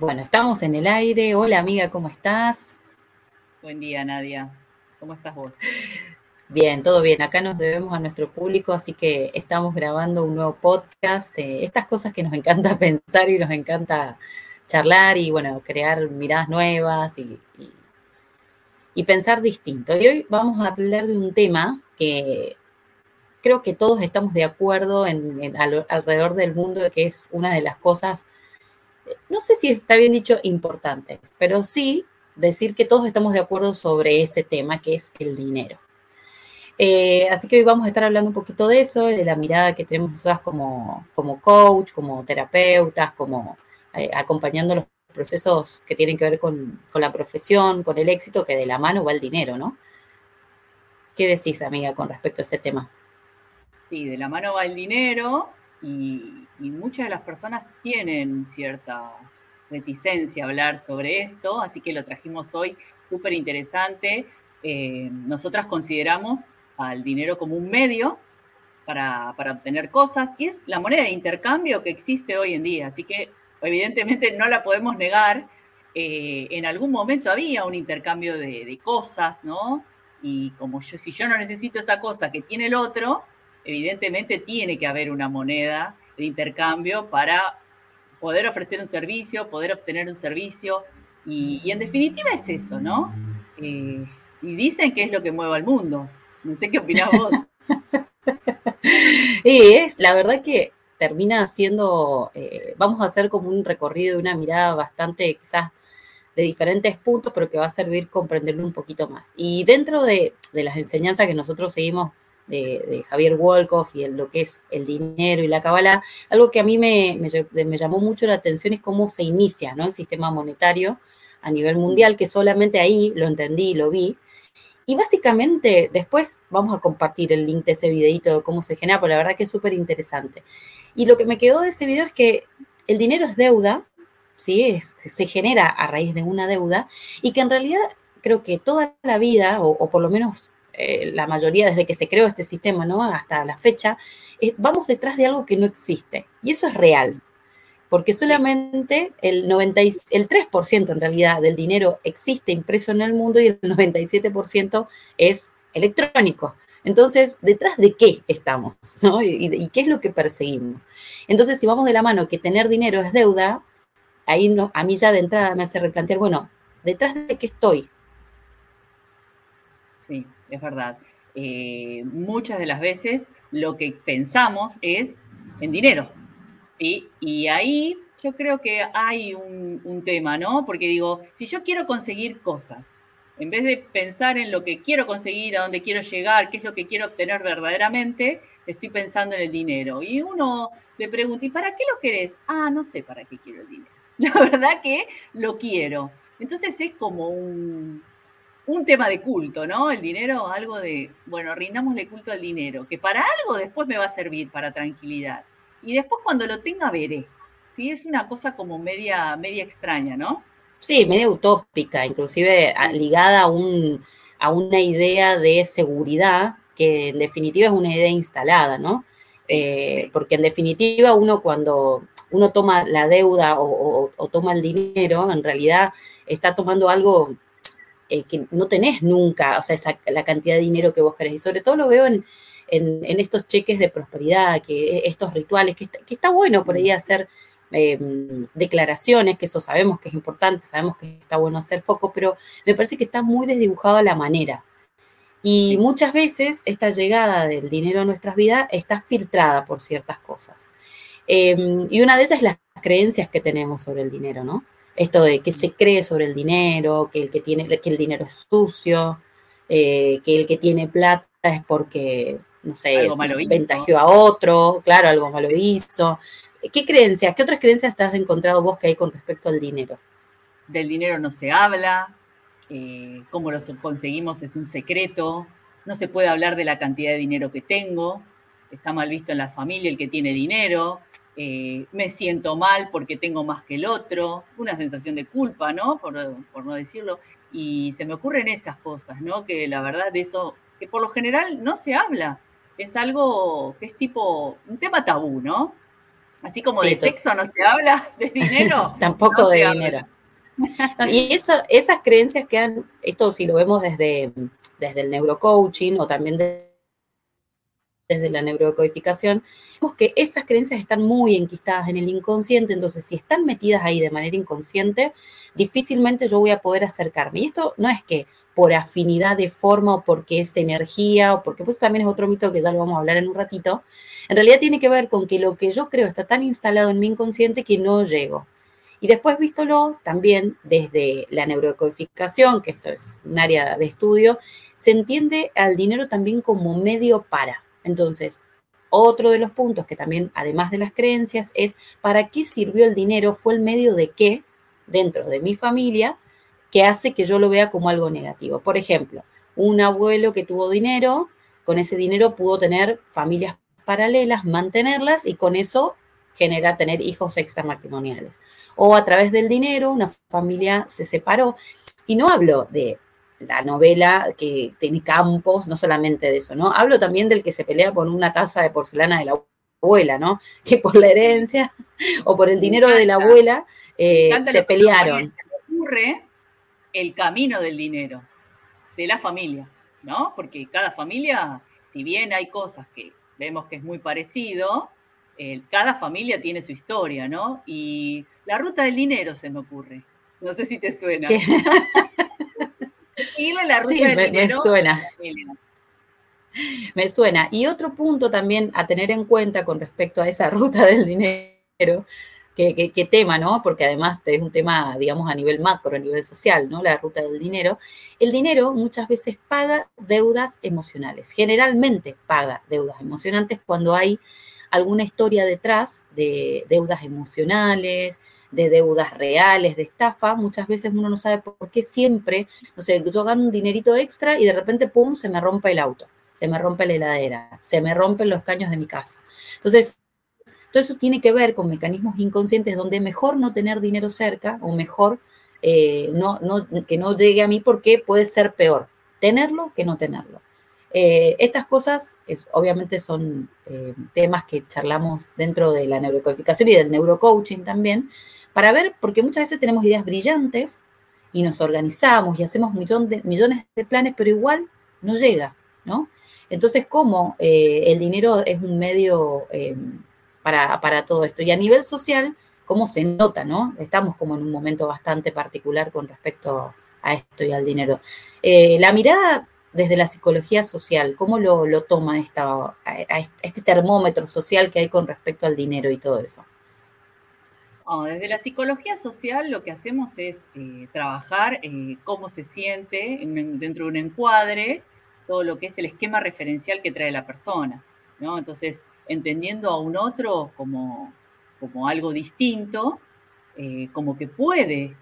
Bueno, estamos en el aire. Hola amiga, ¿cómo estás? Buen día, Nadia. ¿Cómo estás vos? Bien, todo bien. Acá nos debemos a nuestro público, así que estamos grabando un nuevo podcast. de estas cosas que nos encanta pensar y nos encanta charlar y, bueno, crear miradas nuevas y, y pensar distinto. Y hoy vamos a hablar de un tema que creo que todos estamos de acuerdo en, alrededor del mundo, que es una de las cosas, no sé si está bien dicho importante, pero sí decir que todos estamos de acuerdo sobre ese tema, que es el dinero. Eh, así que hoy vamos a estar hablando un poquito de eso, de la mirada que tenemos nosotras como, como coach, como terapeutas, como eh, acompañando los procesos que tienen que ver con, con, la profesión, con el éxito, que de la mano va el dinero, ¿no? ¿Qué decís, amiga, con respecto a ese tema? Sí, de la mano va el dinero y, muchas de las personas tienen cierta reticencia a hablar sobre esto, así que lo trajimos hoy súper interesante. Eh, nosotras consideramos al dinero como un medio para, obtener cosas y es la moneda de intercambio que existe hoy en día, así que evidentemente no la podemos negar. Eh, en algún momento había un intercambio de, de, cosas, ¿no? Y como yo, si yo no necesito esa cosa que tiene el otro, evidentemente tiene que haber una moneda de intercambio para poder ofrecer un servicio, poder obtener un servicio, y, en definitiva es eso, ¿no? Eh, y dicen que es lo que mueve al mundo. No sé qué opinás vos. y es, la verdad que termina siendo, eh, vamos a hacer como un recorrido de una mirada bastante quizás de diferentes puntos, pero que va a servir comprenderlo un poquito más. Y dentro de, de las enseñanzas que nosotros seguimos de, Javier Wolkoff y lo que es el dinero y la cabala, algo que a mí me, llamó mucho la atención es cómo se inicia ¿no? el sistema monetario a nivel mundial, que solamente ahí lo entendí y lo vi. Y básicamente, después vamos a compartir el link de ese videito de cómo se genera, porque la verdad que es súper interesante. Y lo que me quedó de ese video es que el dinero es deuda, ¿sí? Es, se genera a raíz de una deuda, y que en realidad creo que toda la vida, o por lo menos eh, la mayoría desde que se creó este sistema, ¿no? Hasta la fecha, vamos detrás de algo que no existe. Y eso es real, porque solamente el, 90, el 3% en realidad del dinero existe impreso en el mundo y el 97% es electrónico. Entonces, ¿detrás de qué estamos? ¿no? ¿Y, qué es lo que perseguimos? Entonces, si vamos de la mano que tener dinero es deuda, ahí no, a mí ya de entrada me hace replantear, bueno, ¿detrás de qué estoy? Sí, es verdad. Eh, muchas de las veces lo que pensamos es en dinero. Y ahí yo creo que hay un, tema, ¿no? Porque digo, si yo quiero conseguir cosas, en vez de pensar en lo que quiero conseguir, a dónde quiero llegar, qué es lo que quiero obtener verdaderamente, estoy pensando en el dinero. Y uno le pregunta, ¿y para qué lo querés? Ah, no sé para qué quiero el dinero. La verdad que lo quiero. Entonces es como un, un tema de culto, ¿no? El dinero, algo de, bueno, rindámosle culto al dinero, que para algo después me va a servir, para tranquilidad. Y después cuando lo tenga veré. Sí, es una cosa como media, media extraña, ¿no? Sí, media utópica, inclusive ligada a, un, a una idea de seguridad que en definitiva es una idea instalada, ¿no? Eh, porque en definitiva uno cuando uno toma la deuda o toma el dinero, en realidad está tomando algo eh, que no tenés nunca, o sea, la cantidad de dinero que vos querés. Y sobre todo lo veo en, estos cheques de prosperidad, que estos rituales, que está, bueno por ahí hacer em, declaraciones, que eso sabemos que es importante, sabemos que está bueno hacer foco, pero me parece que está muy desdibujado la manera. Y muchas veces esta llegada del dinero a nuestras vidas está filtrada por ciertas cosas. Em, y una de ellas es las creencias que tenemos sobre el dinero, ¿no? Esto de que se cree sobre el dinero, que el que tiene, que el dinero es sucio, eh, que el que tiene plata es porque, no sé, ventajeó a otro, claro, algo malo hizo. ¿Qué creencias, qué otras creencias te has encontrado vos que hay con respecto al dinero? Del dinero no se habla, eh, cómo lo conseguimos es un secreto, no se puede hablar de la cantidad de dinero que tengo, está mal visto en la familia el que tiene dinero, eh, me siento mal porque tengo más que el otro, una sensación de culpa, ¿no? Por, no decirlo. Y se me ocurren esas cosas, ¿no? Que la verdad de eso, que por lo general no se habla. Es algo que es tipo un tema tabú, ¿no? Así como de sexo no se habla, de dinero. Tampoco de dinero. y esas creencias que han, esto si lo vemos desde, desde el neurocoaching o también desde la neurocodificación, vemos que esas creencias están muy enquistadas en el inconsciente, entonces si están metidas ahí de manera inconsciente, difícilmente yo voy a poder acercarme. Y esto no es que por afinidad de forma o porque es energía o porque pues también es otro mito que ya lo vamos a hablar en un ratito, en realidad tiene que ver con que lo que yo creo está tan instalado en mi inconsciente que no llego. Y después, vístolo también desde la neurocodificación, que esto es un área de estudio, se entiende al dinero también como medio para. Entonces, otro de los puntos que también, además de las creencias, es para qué sirvió el dinero, fue el medio de qué dentro de mi familia que hace que yo lo vea como algo negativo. Por ejemplo, un abuelo que tuvo dinero, con ese dinero pudo tener familias paralelas, mantenerlas y con eso genera tener hijos extramatrimoniales. O a través del dinero, una familia se separó. Y no hablo de la novela que tiene campos, no solamente de eso, ¿no? Hablo también del que se pelea por una taza de porcelana de la abuela, ¿no? Que por la herencia o por el dinero de la abuela eh, se pelearon. ocurre el camino del dinero de la familia, ¿no? Porque cada familia, si bien hay cosas que vemos que es muy parecido, cada familia tiene su historia, ¿no? Y la ruta del dinero se me ocurre. No sé si te suena. la ruta sí, me, me suena. Me suena. Y otro punto también a tener en cuenta con respecto a esa ruta del dinero, que, tema, ¿no? Porque además es un tema, digamos, a nivel macro, a nivel social, ¿no? La ruta del dinero. El dinero muchas veces paga deudas emocionales. Generalmente paga deudas emocionantes cuando hay alguna historia detrás de deudas emocionales, de deudas reales, de estafa, muchas veces uno no sabe por qué siempre, no sé, yo gano un dinerito extra y de repente, ¡pum!, se me rompe el auto, se me rompe la heladera, se me rompen los caños de mi casa. Entonces, todo eso tiene que ver con mecanismos inconscientes donde mejor no tener dinero cerca o mejor eh, no, que no llegue a mí porque puede ser peor tenerlo que no tenerlo. Eh, estas cosas es, obviamente son eh, temas que charlamos dentro de la neurocodificación y del neurocoaching también, para ver, porque muchas veces tenemos ideas brillantes y nos organizamos y hacemos millones de planes, pero igual no llega, ¿no? Entonces, ¿cómo eh, el dinero es un medio para, para todo esto? Y a nivel social, ¿cómo se nota, ¿no? Estamos como en un momento bastante particular con respecto a esto y al dinero. la mirada desde la psicología social? ¿Cómo lo, toma esta, este termómetro social que hay con respecto al dinero y todo eso? Desde la psicología social lo que hacemos es eh, trabajar eh, cómo se siente dentro de un encuadre, todo lo que es el esquema referencial que trae la persona. ¿no? Entonces, entendiendo a un otro como, como algo distinto, eh, como que puede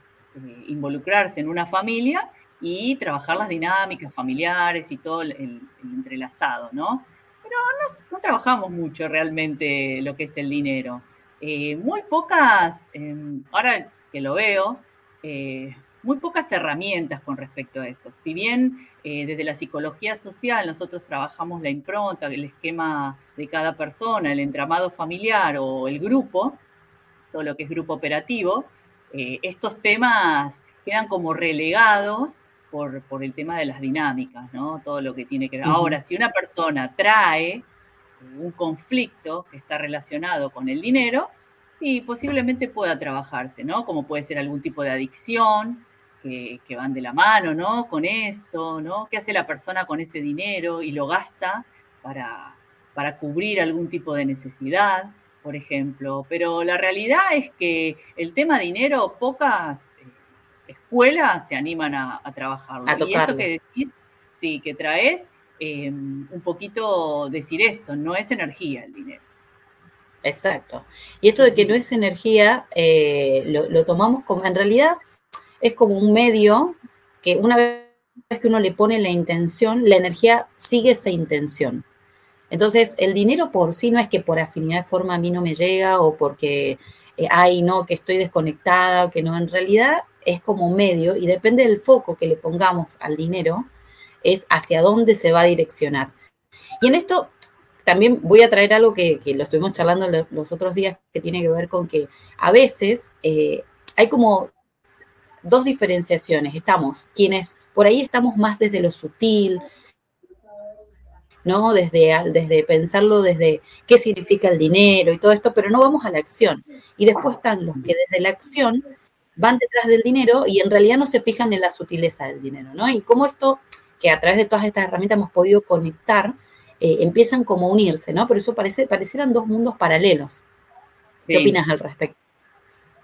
involucrarse en una familia y trabajar las dinámicas familiares y todo el, entrelazado, ¿no? Pero no, trabajamos mucho realmente lo que es el dinero. Eh, muy pocas, em, ahora que lo veo, eh, muy pocas herramientas con respecto a eso. Si bien eh, desde la psicología social nosotros trabajamos la impronta, el esquema de cada persona, el entramado familiar o el grupo, todo lo que es grupo operativo, estos temas quedan como relegados por, el tema de las dinámicas, ¿no? Todo lo que tiene que ver. Ahora, si una persona trae un conflicto que está relacionado con el dinero, sí, posiblemente pueda trabajarse, ¿no? Como puede ser algún tipo de adicción que, van de la mano, ¿no? Con esto, ¿no? ¿Qué hace la persona con ese dinero y lo gasta para, para cubrir algún tipo de necesidad, por ejemplo? Pero la realidad es que el tema dinero, pocas escuelas se animan a, trabajarlo. y esto que decís, sí, que traes em, un poquito decir esto, no es energía el dinero. Exacto. Y esto de que no es energía, eh, lo, tomamos como, en realidad es como un medio que una vez que uno le pone la intención, la energía sigue esa intención. Entonces, el dinero por sí no es que por afinidad de forma a mí no me llega o porque, eh, ay, no, que estoy desconectada o que no, en realidad es como medio y depende del foco que le pongamos al dinero, es hacia dónde se va a direccionar. Y en esto también voy a traer algo que, lo estuvimos charlando los, otros días, que tiene que ver con que a veces eh, hay como dos diferenciaciones. Estamos quienes por ahí estamos más desde lo sutil, ¿no? Desde, desde pensarlo, desde qué significa el dinero y todo esto, pero no vamos a la acción. Y después están los que desde la acción van detrás del dinero y en realidad no se fijan en la sutileza del dinero, ¿no? Y cómo esto, que a través de todas estas herramientas hemos podido conectar, eh, empiezan como a unirse, ¿no? Por eso parece, parecieran dos mundos paralelos. ¿Qué opinas al respecto?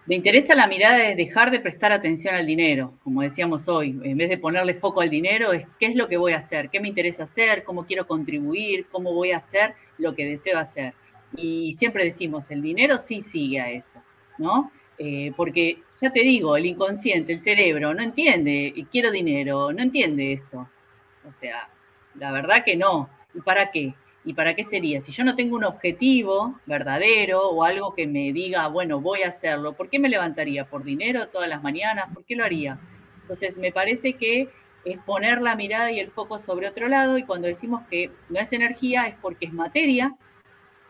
Me interesa la mirada de dejar de prestar atención al dinero, como decíamos hoy, en vez de ponerle foco al dinero, es qué es lo que voy a hacer, qué me interesa hacer, cómo quiero contribuir, cómo voy a hacer lo que deseo hacer. Y siempre decimos, el dinero sí sigue a eso, ¿no? Eh, porque ya te digo, el inconsciente, el cerebro, no entiende, quiero dinero, no entiende esto. O sea, la verdad que no. ¿Y para qué? ¿Y para qué sería? Si yo no tengo un objetivo verdadero o algo que me diga, bueno, voy a hacerlo, ¿por qué me levantaría? ¿Por dinero todas las mañanas? ¿Por qué lo haría? Entonces, me parece que es poner la mirada y el foco sobre otro lado y cuando decimos que no es energía es porque es materia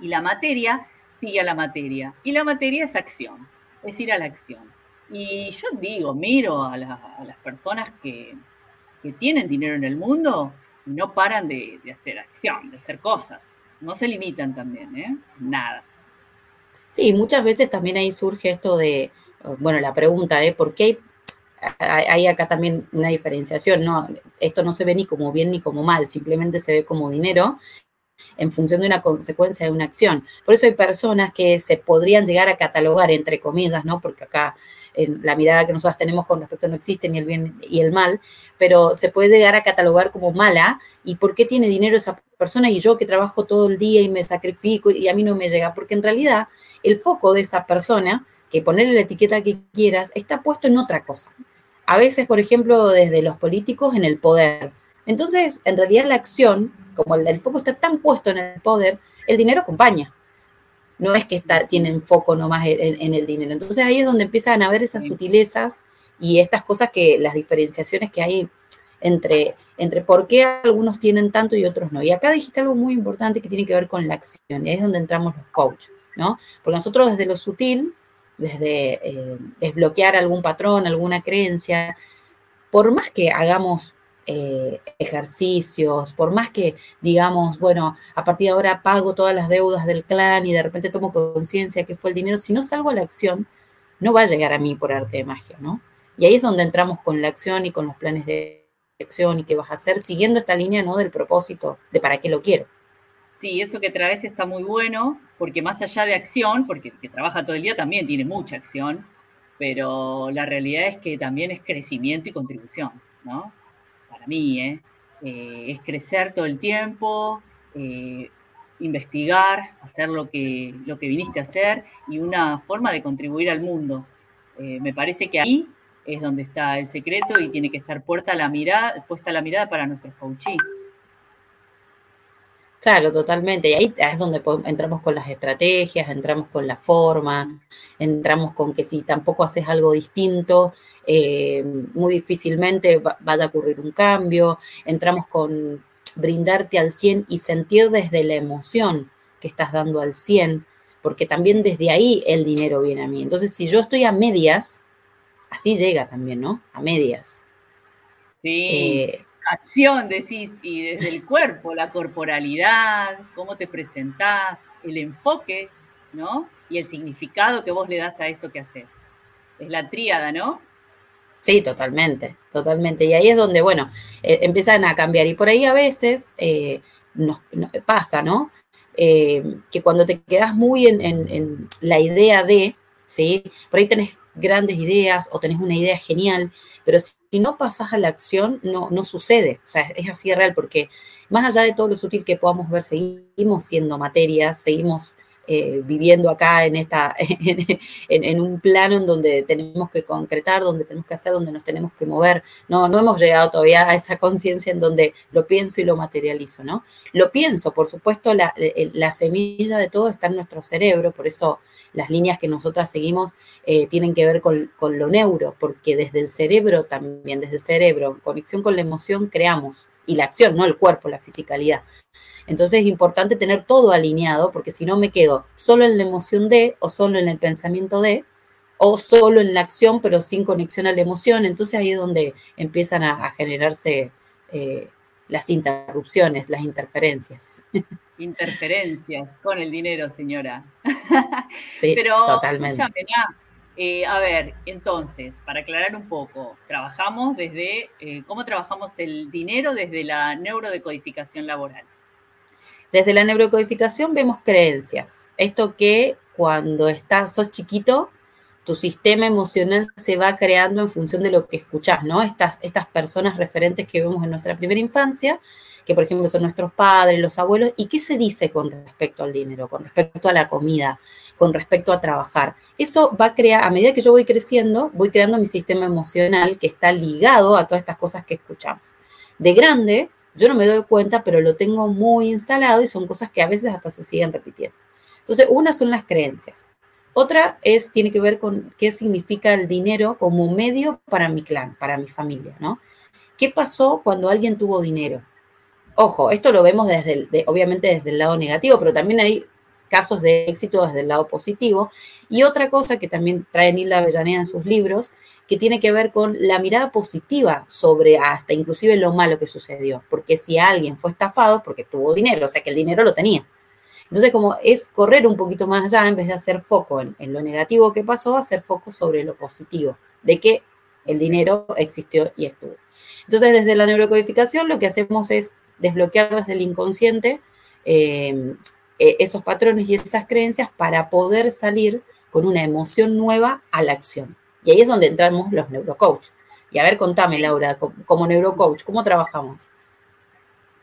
y la materia sigue a la materia y la materia es acción, es ir a la acción. Y yo digo, miro a, las personas que, que tienen dinero en el mundo no paran de, hacer acción, de hacer cosas. No se limitan también, ¿eh? Nada. Sí, muchas veces también ahí surge esto de, bueno, la pregunta, ¿eh? ¿Por qué hay, hay acá también una diferenciación? No, esto no se ve ni como bien ni como mal, simplemente se ve como dinero en función de una consecuencia de una acción. Por eso hay personas que se podrían llegar a catalogar, entre comillas, ¿no? Porque acá en la mirada que nosotros tenemos con respecto no existe ni el bien y el mal, pero se puede llegar a catalogar como mala y por qué tiene dinero esa persona y yo que trabajo todo el día y me sacrifico y a mí no me llega, porque en realidad el foco de esa persona, que ponerle la etiqueta que quieras, está puesto en otra cosa. A veces, por ejemplo, desde los políticos en el poder. Entonces, en realidad la acción, como el, foco está tan puesto en el poder, el dinero acompaña no es que está, tienen foco nomás en, en, el dinero. Entonces ahí es donde empiezan a ver esas sutilezas y estas cosas que, las diferenciaciones que hay entre, entre por qué algunos tienen tanto y otros no. Y acá dijiste algo muy importante que tiene que ver con la acción, y ahí es donde entramos los coaches, ¿no? Porque nosotros desde lo sutil, desde eh, desbloquear algún patrón, alguna creencia, por más que hagamos eh, ejercicios, por más que digamos, bueno, a partir de ahora pago todas las deudas del clan y de repente tomo conciencia que fue el dinero, si no salgo a la acción, no va a llegar a mí por arte de magia, ¿no? Y ahí es donde entramos con la acción y con los planes de acción y qué vas a hacer, siguiendo esta línea, ¿no? Del propósito, de para qué lo quiero. Sí, eso que traes está muy bueno, porque más allá de acción, porque el que trabaja todo el día también tiene mucha acción, pero la realidad es que también es crecimiento y contribución, ¿no? Mí, ¿eh? Eh, es crecer todo el tiempo, eh, investigar, hacer lo que, lo que viniste a hacer y una forma de contribuir al mundo. me parece que ahí es donde está el secreto y tiene que estar puesta la mirada, puesta la mirada para nuestros coaches. Claro, totalmente. Y ahí es donde entramos con las estrategias, entramos con la forma, entramos con que si tampoco haces algo distinto, eh, muy difícilmente vaya a ocurrir un cambio. Entramos con brindarte al 100 y sentir desde la emoción que estás dando al 100, porque también desde ahí el dinero viene a mí. Entonces, si yo estoy a medias, así llega también, ¿no? A medias. Sí. Eh, acción, decís, y desde el cuerpo, la corporalidad, cómo te presentás, el enfoque, ¿no? Y el significado que vos le das a eso que haces. Es la tríada, ¿no? Sí, totalmente, totalmente. Y ahí es donde, bueno, eh, empiezan a cambiar. Y por ahí a veces eh, nos, pasa, ¿no? Eh, que cuando te quedas muy en, en, la idea de, ¿sí? Por ahí tenés grandes ideas o tenés una idea genial, pero si no pasas a la acción, no, no sucede. O sea, es así real, porque más allá de todo lo sutil que podamos ver, seguimos siendo materia, seguimos eh, viviendo acá en, esta, en, un plano en donde tenemos que concretar, donde tenemos que hacer, donde nos tenemos que mover. No, no hemos llegado todavía a esa conciencia en donde lo pienso y lo materializo, ¿no? Lo pienso, por supuesto, la, la semilla de todo está en nuestro cerebro, por eso las líneas que nosotras seguimos eh, tienen que ver con, lo neuro, porque desde el cerebro también, desde el cerebro, conexión con la emoción, creamos, y la acción, no el cuerpo, la fisicalidad. Entonces es importante tener todo alineado porque si no me quedo solo en la emoción de o solo en el pensamiento de o solo en la acción pero sin conexión a la emoción. Entonces ahí es donde empiezan a, generarse eh, las interrupciones, las interferencias. Interferencias con el dinero, señora. Sí, pero, totalmente. Eh, a ver, entonces, para aclarar un poco, trabajamos desde, eh, ¿cómo trabajamos el dinero desde la neurodecodificación laboral? Desde la neurocodificación vemos creencias. Esto que cuando estás, sos chiquito, tu sistema emocional se va creando en función de lo que escuchás, ¿no? Estas, estas personas referentes que vemos en nuestra primera infancia, que por ejemplo son nuestros padres, los abuelos, ¿y qué se dice con respecto al dinero, con respecto a la comida, con respecto a trabajar? Eso va a crear, a medida que yo voy creciendo, voy creando mi sistema emocional que está ligado a todas estas cosas que escuchamos. De grande, yo no me doy cuenta, pero lo tengo muy instalado y son cosas que a veces hasta se siguen repitiendo. Entonces, una son las creencias. Otra es, tiene que ver con qué significa el dinero como medio para mi clan, para mi familia, ¿no? ¿Qué pasó cuando alguien tuvo dinero? Ojo, esto lo vemos desde, obviamente desde el lado negativo, pero también hay casos de éxito desde el lado positivo. Y otra cosa que también trae Nilda Avellaneda en sus libros que tiene que ver con la mirada positiva sobre hasta inclusive lo malo que sucedió. Porque si alguien fue estafado, porque tuvo dinero, o sea que el dinero lo tenía. Entonces, como es correr un poquito más allá, en vez de hacer foco en, lo negativo que pasó, hacer foco sobre lo positivo, de que el dinero existió y estuvo. Entonces, desde la neurocodificación, lo que hacemos es desbloquear desde el inconsciente eh, eh, esos patrones y esas creencias para poder salir con una emoción nueva a la acción. Y ahí es donde entramos los neurocoach. Y a ver, contame, Laura, como neurocoach, ¿cómo trabajamos?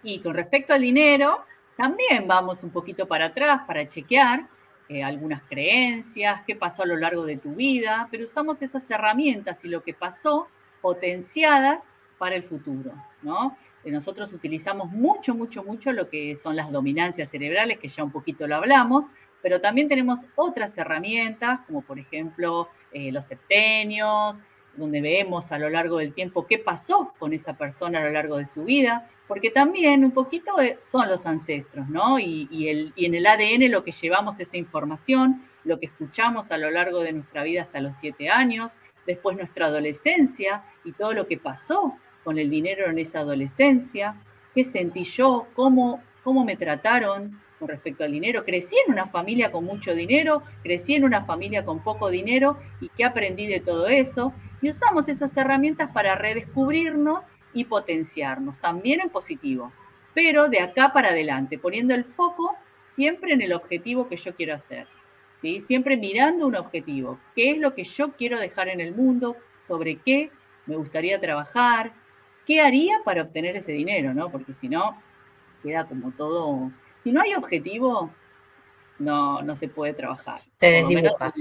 Y con respecto al dinero, también vamos un poquito para atrás para chequear eh, algunas creencias, qué pasó a lo largo de tu vida, pero usamos esas herramientas y lo que pasó potenciadas para el futuro, ¿no? Eh, nosotros utilizamos mucho, mucho, mucho lo que son las dominancias cerebrales, que ya un poquito lo hablamos, pero también tenemos otras herramientas, como por ejemplo eh, los septenios, donde vemos a lo largo del tiempo qué pasó con esa persona a lo largo de su vida, porque también un poquito son los ancestros, ¿no? Y, y en el ADN lo que llevamos esa información, lo que escuchamos a lo largo de nuestra vida hasta los siete años, después nuestra adolescencia y todo lo que pasó con el dinero en esa adolescencia, qué sentí yo, cómo, cómo me trataron con respecto al dinero. Crecí en una familia con mucho dinero, crecí en una familia con poco dinero y qué aprendí de todo eso. Y usamos esas herramientas para redescubrirnos y potenciarnos, también en positivo, pero de acá para adelante, poniendo el foco siempre en el objetivo que yo quiero hacer. ¿sí? Siempre mirando un objetivo. ¿Qué es lo que yo quiero dejar en el mundo? ¿Sobre qué me gustaría trabajar? ¿Qué haría para obtener ese dinero? ¿no? Porque si no, queda como todo... Si no hay objetivo, no, no se puede trabajar. Se desdibuja.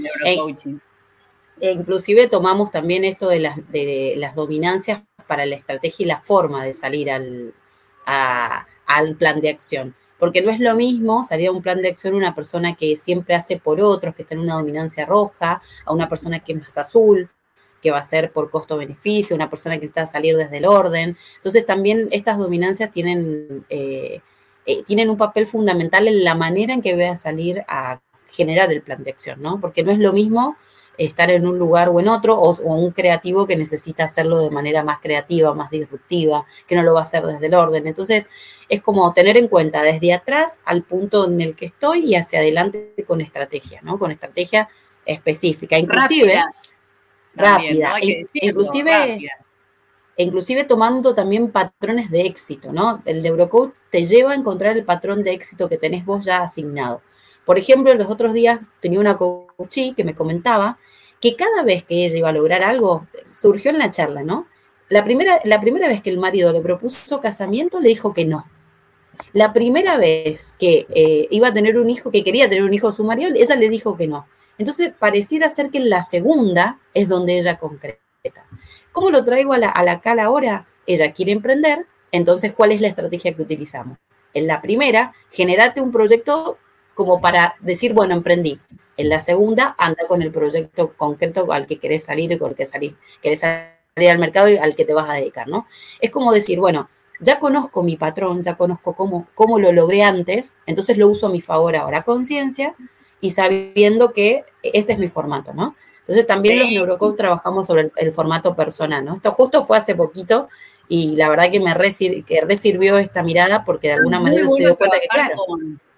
E inclusive tomamos también esto de las, de las dominancias para la estrategia y la forma de salir al, al plan de acción. Porque no es lo mismo salir a un plan de acción una persona que siempre hace por otros, que está en una dominancia roja, a una persona que es más azul, que va a ser por costo-beneficio, una persona que está a salir desde el orden. Entonces también estas dominancias tienen, eh, eh, tienen un papel fundamental en la manera en que voy a salir a generar el plan de acción, ¿no? Porque no es lo mismo estar en un lugar o en otro, o, un creativo que necesita hacerlo de manera más creativa, más disruptiva, que no lo va a hacer desde el orden. Entonces, es como tener en cuenta desde atrás al punto en el que estoy y hacia adelante con estrategia, ¿no? Con estrategia específica, inclusive inclusive inclusive tomando también patrones de éxito, ¿no? El neurocode te lleva a encontrar el patrón de éxito que tenés vos ya asignado. Por ejemplo, los otros días tenía una coachí que me comentaba que cada vez que ella iba a lograr algo, surgió en la charla, ¿no? La primera, la primera vez que el marido le propuso casamiento, le dijo que no. La primera vez que eh, iba a tener un hijo, que quería tener un hijo su marido, ella le dijo que no. Entonces, pareciera ser que en la segunda es donde ella concreta. ¿Cómo lo traigo a la, cala ahora? Ella quiere emprender, entonces, ¿cuál es la estrategia que utilizamos? En la primera, generate un proyecto como para decir, bueno, emprendí. En la segunda, anda con el proyecto concreto al que querés salir y con el que querés salir al mercado y al que te vas a dedicar, ¿no? Es como decir, bueno, ya conozco mi patrón, ya conozco cómo, cómo lo logré antes, entonces lo uso a mi favor ahora, conciencia y sabiendo que este es mi formato, ¿no? Entonces también los neurocoach trabajamos sobre el, formato personal, ¿no? Esto justo fue hace poquito y la verdad que me resirvió esta mirada porque de alguna manera se dio cuenta que, claro.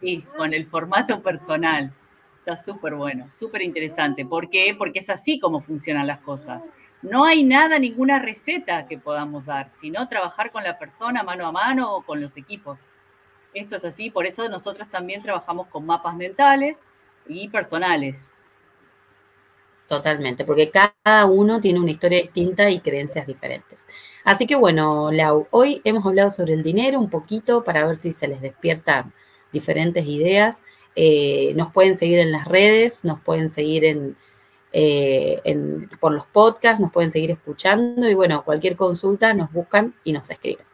sí, con el formato personal. Está súper bueno, súper interesante. ¿Por qué? Porque es así como funcionan las cosas. No hay nada, ninguna receta que podamos dar, sino trabajar con la persona mano a mano o con los equipos. Esto es así, por eso nosotros también trabajamos con mapas mentales y personales. Totalmente, porque cada uno tiene una historia distinta y creencias diferentes. Así que bueno, Lau, hoy hemos hablado sobre el dinero un poquito para ver si se les despiertan diferentes ideas. Eh, nos pueden seguir en las redes, nos pueden seguir eh, en, por los podcasts, nos pueden seguir escuchando y bueno, cualquier consulta nos buscan y nos escriben.